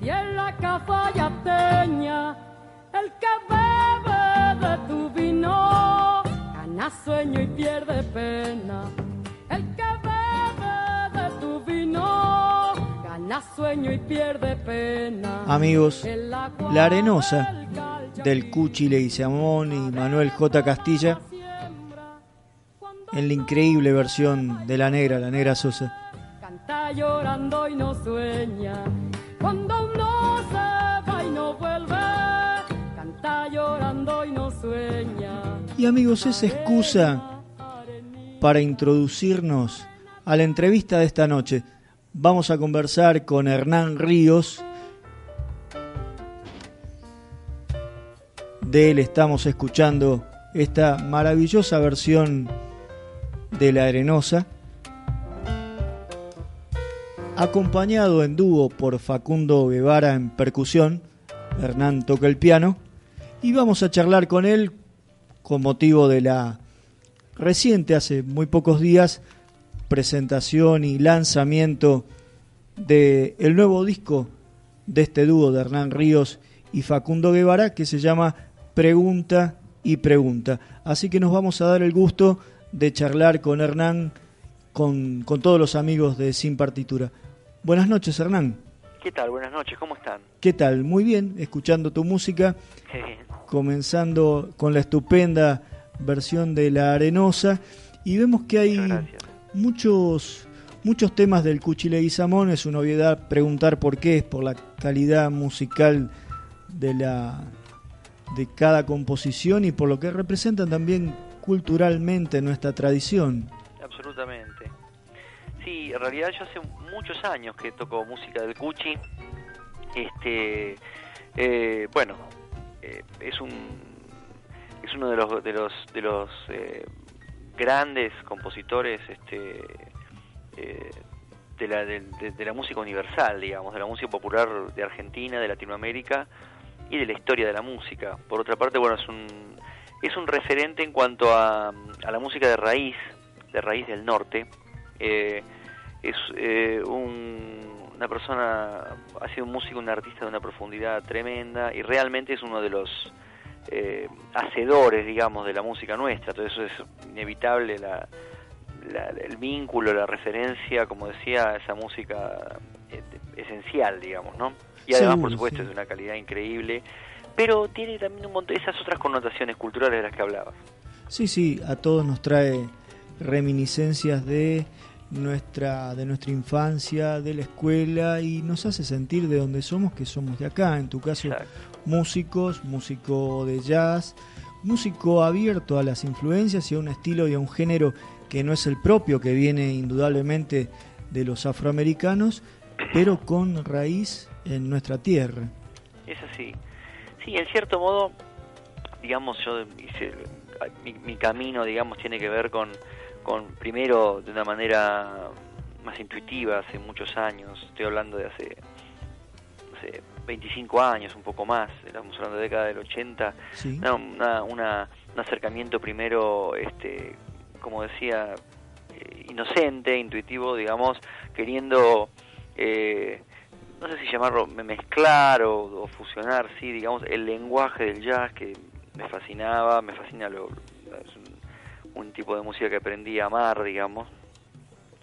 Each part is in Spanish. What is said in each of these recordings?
mi tierra cafayateña, el que bebe de tu vino, gana sueño y pierde pena. El que bebe de tu vino, gana sueño y pierde pena. Amigos, La Arenosa, del Cuchi Leguizamón y Manuel J. Castilla, en la increíble versión de La Negra, La Negra Sosa. Canta llorando y no sueña. Cuando y amigos, esa excusa para introducirnos a la entrevista de esta noche. Vamos a conversar con Hernán Ríos. De él estamos escuchando esta maravillosa versión de La Arenosa, acompañado en dúo por Facundo Guevara en percusión. Hernán toca el piano y vamos a charlar con él con motivo de la reciente, hace muy pocos días, presentación y lanzamiento de el nuevo disco de este dúo de Hernán Ríos y Facundo Guevara que se llama Pregunta y Pregunta. Así que nos vamos a dar el gusto de charlar con Hernán, con, con todos los amigos de Sin Partitura. Buenas noches, Hernán. ¿Qué tal? Buenas noches, ¿cómo están? ¿Qué tal? Muy bien, escuchando tu música, comenzando con la estupenda versión de La Arenosa y vemos que hay muchos muchos temas del Cuchile Guizamón, es una obviedad preguntar por qué, es por la calidad musical de la de cada composición y por lo que representan también culturalmente nuestra tradición. Absolutamente. Sí, en realidad yo hace muchos años que toco música del Cuchi. Este, eh, bueno, eh, es un es uno de los de los de los eh, grandes compositores, este, eh, de la de, de- la música universal, digamos, de la música popular de Argentina, de Latinoamérica y de la historia de la música. Por otra parte, bueno, es un es un referente en cuanto a, a la música de raíz, de raíz del norte. Eh, es eh, un- una persona, ha sido un músico, un artista de una profundidad tremenda y realmente es uno de los eh, hacedores, digamos, de la música nuestra. Todo eso es inevitable, la, la- el vínculo, la referencia, como decía, a esa música eh, esencial, digamos, ¿no? Y además, por supuesto, sí. es de una calidad increíble, pero tiene también un montón esas otras connotaciones culturales de las que hablabas. Sí, sí, a todos nos trae reminiscencias de nuestra de nuestra infancia, de la escuela y nos hace sentir de donde somos, que somos de acá, en tu caso Exacto. músicos, músico de jazz, músico abierto a las influencias y a un estilo y a un género que no es el propio, que viene indudablemente de los afroamericanos, pero con raíz en nuestra tierra. Es así. Sí, en cierto modo, digamos, yo hice, mi, mi camino, digamos, tiene que ver con, con, primero, de una manera más intuitiva, hace muchos años, estoy hablando de hace, hace 25 años, un poco más, estamos hablando de la década del 80, ¿sí? una, una- una- un acercamiento primero, este, como decía, eh, inocente, intuitivo, digamos, queriendo, eh, no sé si llamarlo me- mezclar o, o fusionar, sí, digamos, el lenguaje del jazz que me fascinaba, me fascina lo, es un, tipo de música que aprendí a amar, digamos,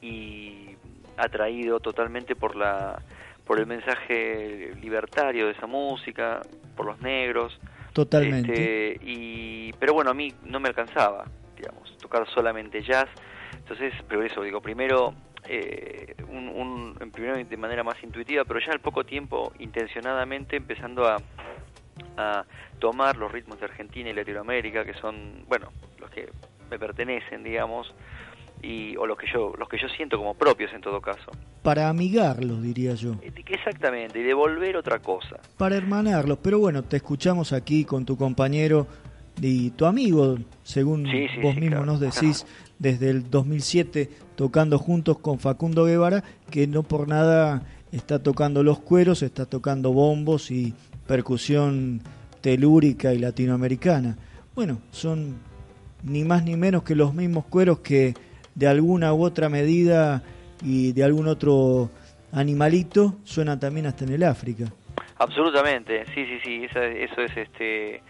y atraído totalmente por la por el mensaje libertario de esa música, por los negros, Totalmente. este, y, pero bueno, a mí no me alcanzaba, digamos, tocar solamente jazz. Entonces, pero eso, digo, primero eh, un, un, primero de manera más intuitiva, pero ya al poco tiempo intencionadamente empezando a, a tomar los ritmos de Argentina y Latinoamérica, que son, bueno, los que me pertenecen, digamos, y, o los que yo los que yo siento como propios en todo caso. Para amigarlos, diría yo. Eh, exactamente, y devolver otra cosa. Para hermanarlos, pero bueno, te escuchamos aquí con tu compañero y tu amigo, según vos mismo nos decís, desde el 2007 tocando juntos con Facundo Guevara, que no por nada está tocando los cueros, está tocando bombos y percusión telúrica y latinoamericana. Bueno, son ni más ni menos que los mismos cueros que de alguna u otra medida y de algún otro animalito suenan también hasta en el África. Absolutamente, sí, sí, sí, eso, es este...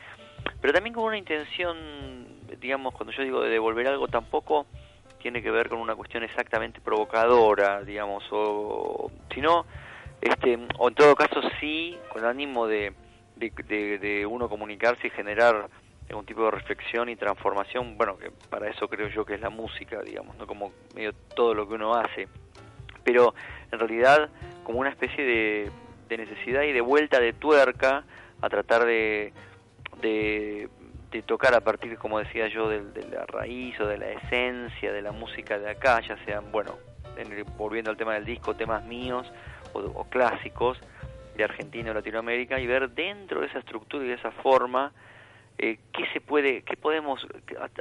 Pero también con una intención, digamos, cuando yo digo de devolver algo, tampoco tiene que ver con una cuestión exactamente provocadora, digamos, o sino, este, o en todo caso sí, con ánimo de, de, de uno comunicarse y generar algún tipo de reflexión y transformación, bueno, que para eso creo yo que es la música, digamos, no como medio todo lo que uno hace, pero en realidad como una especie de, necesidad y de vuelta de tuerca a tratar de, de, tocar a partir, como decía yo, de, la raíz o de la esencia de la música de acá, ya sean, bueno, volviendo al tema del disco, temas míos o, o clásicos de Argentina o Latinoamérica, y ver dentro de esa estructura y de esa forma, eh, qué se puede, qué podemos,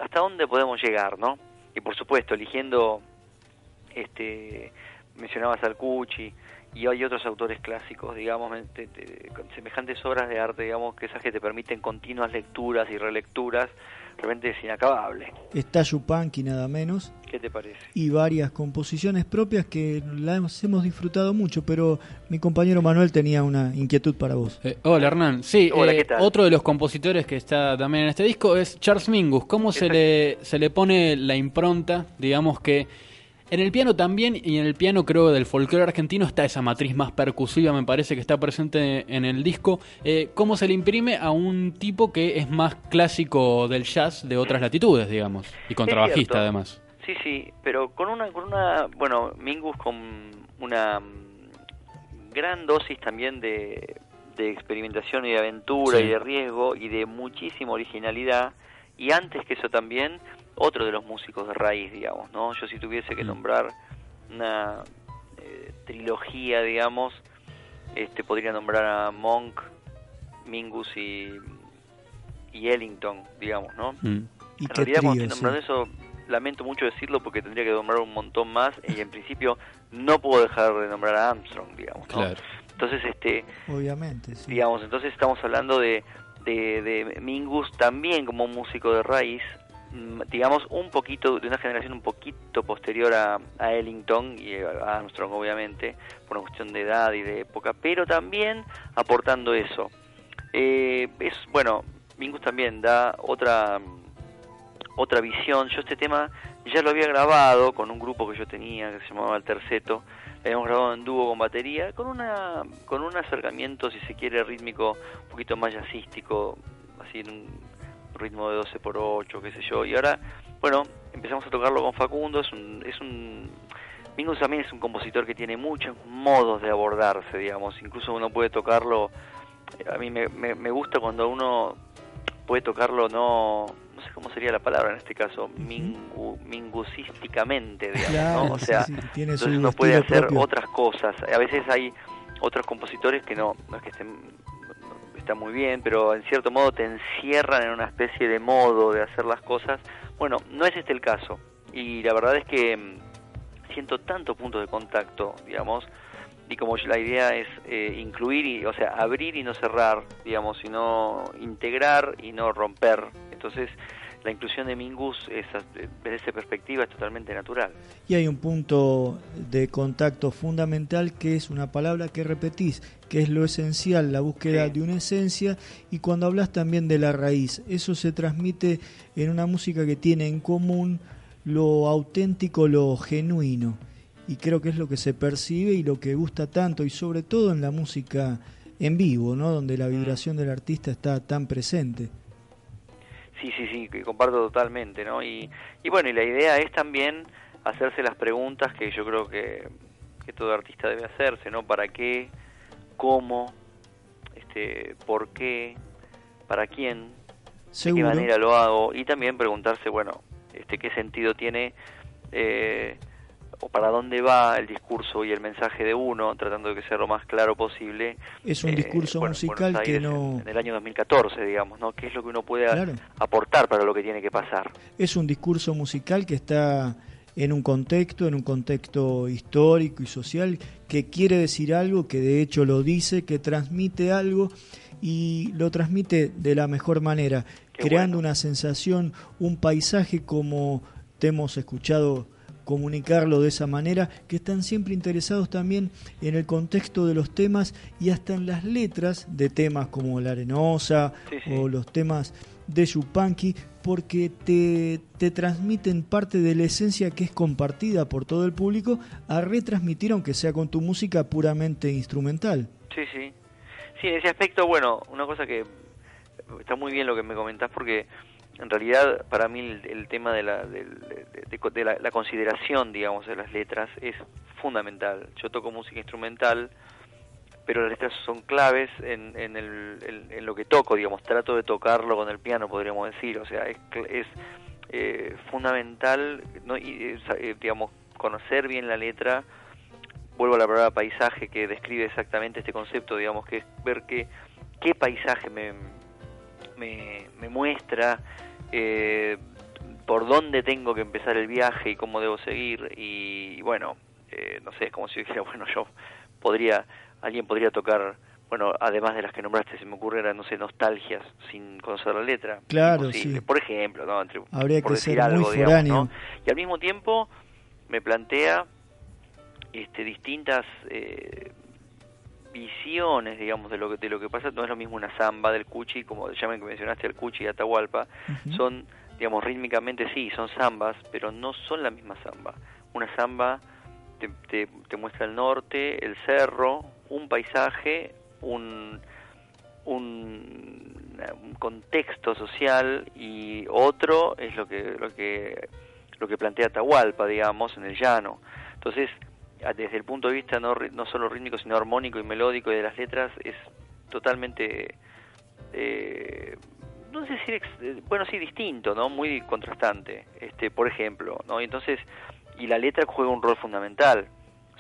hasta dónde podemos llegar, ¿no? Y por supuesto, eligiendo, este, mencionabas al Cucci, y hay otros autores clásicos, digamos, con semejantes obras de arte, digamos, que esas que te permiten continuas lecturas y relecturas, realmente es inacabable. Está Yupanqui nada menos. ¿Qué te parece? Y varias composiciones propias que las hemos disfrutado mucho, pero mi compañero Manuel tenía una inquietud para vos. Eh, hola Hernán, sí, eh, otro de los compositores que está también en este disco es Charles Mingus. ¿Cómo se le, se le pone la impronta, digamos que en el piano también, y en el piano creo del folclore argentino está esa matriz más percusiva, me parece que está presente en el disco. Eh, ¿Cómo se le imprime a un tipo que es más clásico del jazz de otras latitudes, digamos? Y contrabajista además. Sí, sí, pero con una, con una, bueno, Mingus con una mm, gran dosis también de, experimentación y de aventura y de riesgo y de muchísima originalidad. Y antes que eso también, otro de los músicos de raíz, digamos, ¿no? Yo si tuviese que mm. nombrar una eh, trilogía, digamos, este podría nombrar a Monk, Mingus y, y Ellington, digamos, ¿no? Mm. en realidad cuando estoy nombrando eso, lamento mucho decirlo porque tendría que nombrar un montón más y en principio no puedo dejar de nombrar a Armstrong, digamos, ¿no? Entonces, este... Obviamente, Digamos, entonces estamos hablando de, de, de Mingus también como músico de raíz, digamos, un poquito, de una generación un poquito posterior a, a, Ellington y a Armstrong, obviamente, por una cuestión de edad y de época, pero también aportando eso. Eh, es, bueno, Mingus también da otra, otra visión. Yo este tema ya lo había grabado con un grupo que yo tenía, que se llamaba El Terceto, lo habíamos grabado en dúo con batería, con, una, con un acercamiento, si se quiere, rítmico un poquito más jazzístico, así en un ritmo de 12 por 8, qué sé yo. Y ahora, bueno, empezamos a tocarlo con Facundo, es un... Es un Mingus también es un compositor que tiene muchos modos de abordarse, digamos. Incluso uno puede tocarlo... A mí me, me, gusta cuando uno puede tocarlo no no sé cómo sería la palabra en este caso, mingu, mingusísticamente, digamos, ¿no? O sea, entonces uno puede hacer otras cosas. A veces hay otros compositores que no, no es que estén está muy bien, pero en cierto modo te encierran en una especie de modo de hacer las cosas. Bueno, no es este el caso. Y la verdad es que mm, siento tantos puntos de contacto, digamos, y como la idea es eh, incluir, y, o sea, abrir y no cerrar, digamos, sino integrar y no romper. Entonces, la inclusión de Mingus es, desde esa perspectiva es totalmente natural. Y hay un punto de contacto fundamental que es una palabra que repetís, que es lo esencial, la búsqueda de una esencia y cuando hablas también de la raíz, eso se transmite en una música que tiene en común lo auténtico, lo genuino y creo que es lo que se percibe y lo que gusta tanto y sobre todo en la música en vivo, ¿no? Donde la mm. vibración del artista está tan presente. Sí, sí, sí, que comparto totalmente, ¿no? Y, y bueno, y la idea es también hacerse las preguntas que yo creo que, que todo artista debe hacerse, ¿no? ¿Para qué? ¿Cómo? Este, ¿Por qué? ¿Para quién? ¿De qué manera lo hago? Y también preguntarse, bueno, este, ¿qué sentido tiene eh, o para dónde va el discurso y el mensaje de uno, tratando de que sea lo más claro posible. Es un eh, discurso musical que no... En, el año 2014, digamos, ¿no? ¿Qué es lo que uno puede aportar para lo que tiene que pasar? Es un discurso musical que está en un contexto, en un contexto histórico y social, que quiere decir algo, que de hecho lo dice, que transmite algo y lo transmite de la mejor manera, creando una sensación, un paisaje como te hemos escuchado comunicarlo de esa manera, que están siempre interesados también en el contexto de los temas y hasta en las letras de temas como La Arenosa o los temas de Yupanqui, porque te, te transmiten parte de la esencia que es compartida por todo el público a retransmitir, aunque sea con tu música puramente instrumental. Sí, sí. Sí, en ese aspecto, bueno, una cosa que está muy bien lo que me comentás porque en realidad para mí el, tema de, la, de, la, consideración, digamos, de las letras es fundamental. Yo toco música instrumental, pero las letras son claves en, en, el, en, lo que toco, digamos, trato de tocarlo con el piano, podríamos decir, o sea, es, es eh, fundamental, ¿no? y, eh, digamos, conocer bien la letra, vuelvo a la palabra paisaje que describe exactamente este concepto, digamos, que es ver qué, qué paisaje me, me, me muestra, eh, por dónde tengo que empezar el viaje y cómo debo seguir y, bueno, eh, no sé, es como si dijera, bueno, yo podría, alguien podría tocar, bueno, además de las que nombraste, se me ocurriera, no sé, nostalgias sin conocer la letra. Claro, sí. Por ejemplo, ¿no? Habría que decir ser algo, muy digamos, Y al mismo tiempo me plantea este, distintas eh, visiones, digamos, de lo que de lo que pasa. No es lo mismo una samba del cuchi, como llaman que mencionaste el cuchi y Atahualpa. Son, digamos, rítmicamente sí, son zambas, pero no son la misma samba. Una samba te, te, muestra el norte, el cerro, un paisaje, un, un, un, contexto social y otro es lo que lo que lo que plantea Atahualpa, digamos, en el llano. Entonces, desde el punto de vista no, no solo rítmico, sino armónico y melódico y de las letras, es totalmente, eh, no sé si, eh, bueno, sí, distinto, ¿no? Muy contrastante, este, por ejemplo, ¿no? Y entonces, y la letra juega un rol fundamental,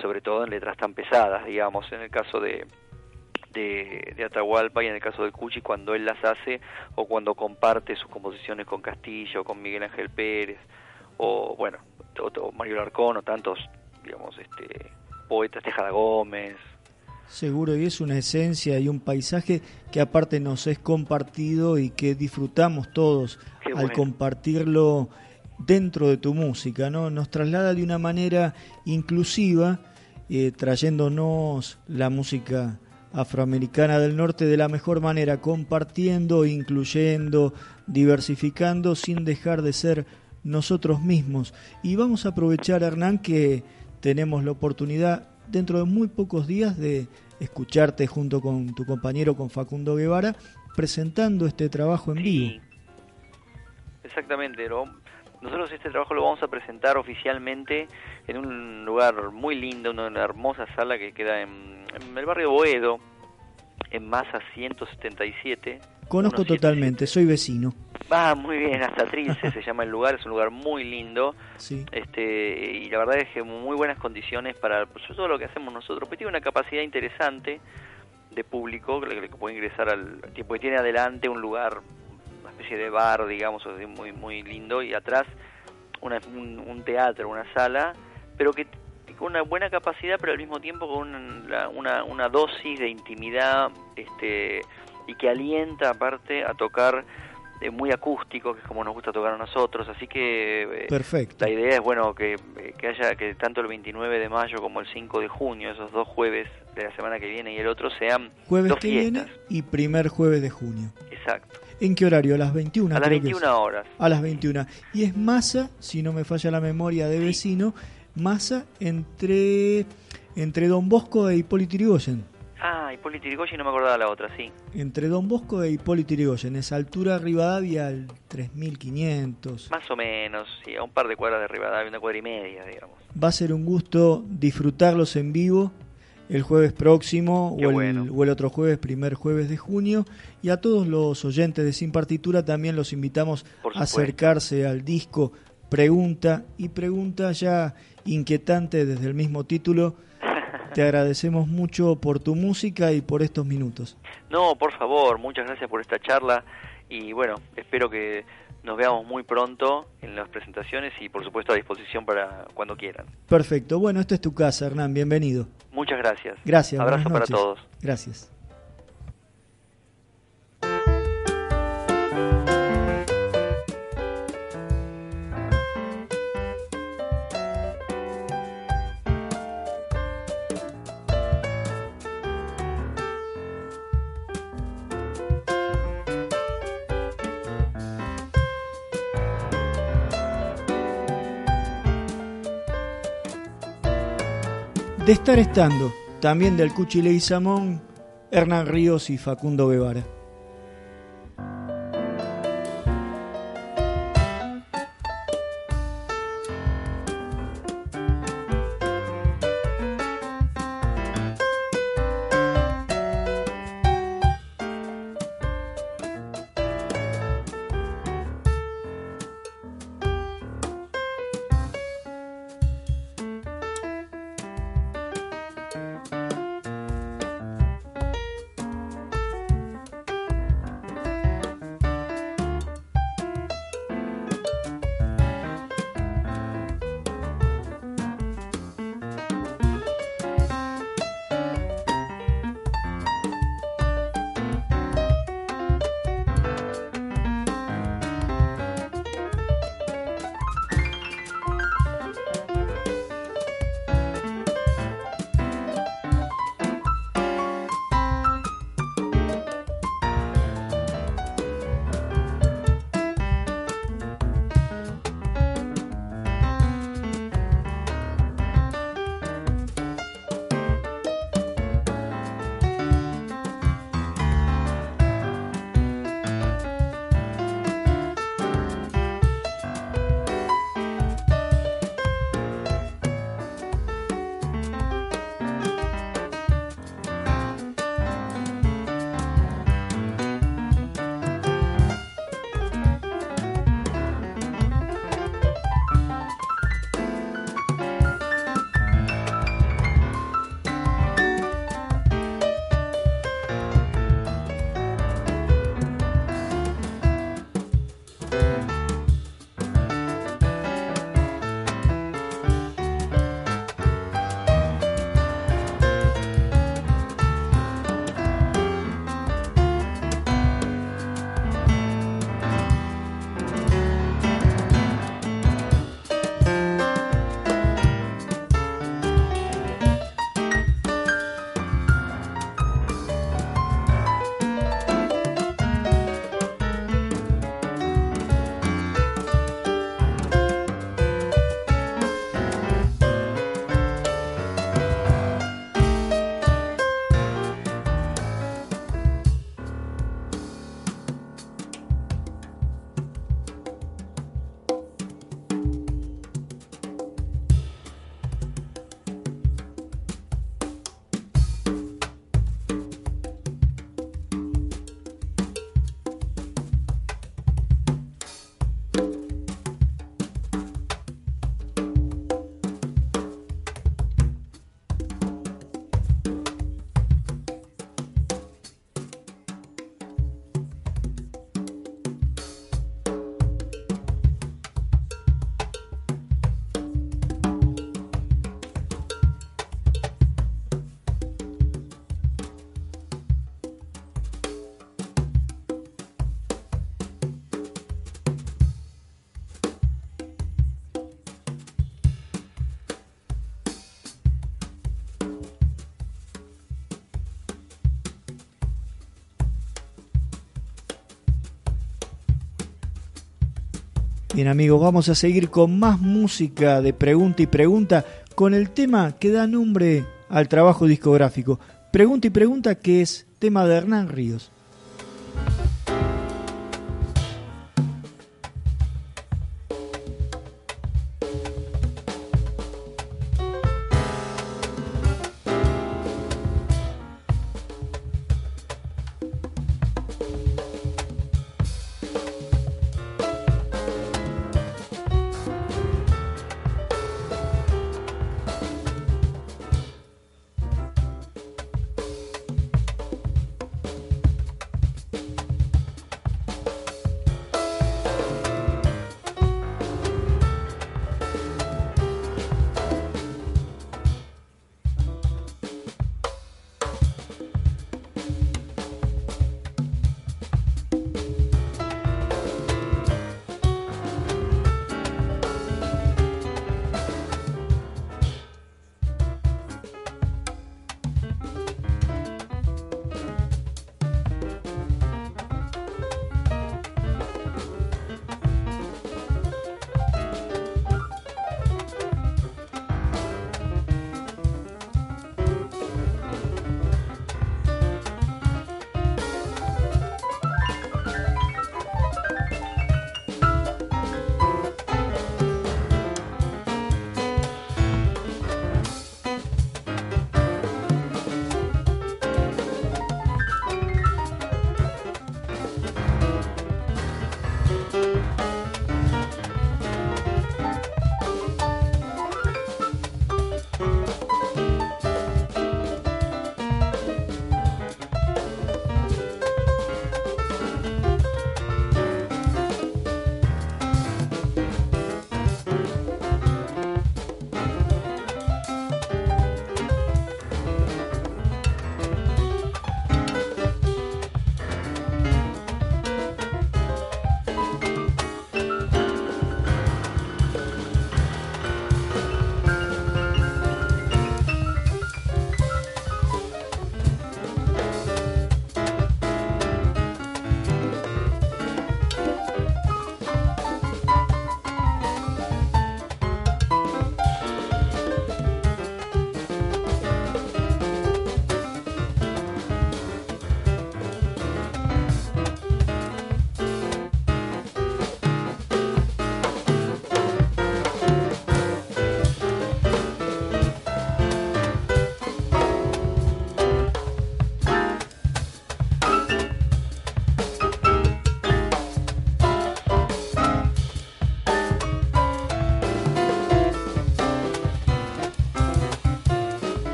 sobre todo en letras tan pesadas, digamos, en el caso de, de, Atahualpa y en el caso de Cuchi cuando él las hace o cuando comparte sus composiciones con Castillo, con Miguel Ángel Pérez o bueno, o, Mario Larcón o tantos digamos, este, poetas Tejada Gómez. Seguro, y es una esencia y un paisaje que aparte nos es compartido y que disfrutamos todos al compartirlo dentro de tu música, ¿no? Nos traslada de una manera inclusiva, eh, trayéndonos la música afroamericana del norte de la mejor manera, compartiendo, incluyendo, diversificando, sin dejar de ser nosotros mismos. Y vamos a aprovechar, Hernán, que tenemos la oportunidad dentro de muy pocos días de escucharte junto con tu compañero, con Facundo Guevara, presentando este trabajo en vivo. Exactamente, nosotros este trabajo lo vamos a presentar oficialmente en un lugar muy lindo, una hermosa sala que queda en, en el barrio Boedo, en Masa 177. Conozco totalmente, soy vecino. Va muy bien, hasta Trilce se llama el lugar, es un lugar muy lindo. Sí. Este, y la verdad es que muy buenas condiciones para pues, todo lo que hacemos nosotros. Pues tiene una capacidad interesante de público que, puede ingresar al tiempo que tiene adelante un lugar, una especie de bar, digamos, muy muy lindo y atrás un, teatro, una sala, pero que con una buena capacidad, pero al mismo tiempo con una, una, una dosis de intimidad, este y que alienta aparte a tocar muy acústico, que es como nos gusta tocar a nosotros, así que eh, Perfecto. la idea es bueno que, eh, que, haya que tanto el 29 de mayo como el 5 de junio, esos dos jueves de la semana que viene y el otro sean jueves que viene y primer jueves de junio. Exacto. ¿En qué horario? A las 21. A las 21 horas. A las 21. Y es masa, si no me falla la memoria de vecino, masa entre entre Don Bosco e Hipólito Yrigoyen. Ah, Hipólito Yrigoyen no me acordaba la otra, sí. Entre Don Bosco e Hipólito Yrigoyen, esa altura Rivadavia al 3500. Más o menos, sí, a un par de cuadras de Rivadavia, una cuadra y media, digamos. Va a ser un gusto disfrutarlos en vivo el jueves próximo o el, o el, otro jueves, primer jueves de junio. Y a todos los oyentes de Sin Partitura también los invitamos a acercarse al disco Pregunta y Pregunta ya inquietante desde el mismo título te agradecemos mucho por tu música y por estos minutos. No, por favor, muchas gracias por esta charla y bueno, espero que nos veamos muy pronto en las presentaciones y por supuesto a disposición para cuando quieran. Perfecto, bueno, esta es tu casa, Hernán, bienvenido. Muchas gracias. Gracias. Abrazo para todos. Gracias. De estar estando, también del Cuchile y Samón, Hernán Ríos y Facundo Guevara. Bien amigos, vamos a seguir con más música de pregunta y pregunta con el tema que da nombre al trabajo discográfico. Pregunta y pregunta que es tema de Hernán Ríos.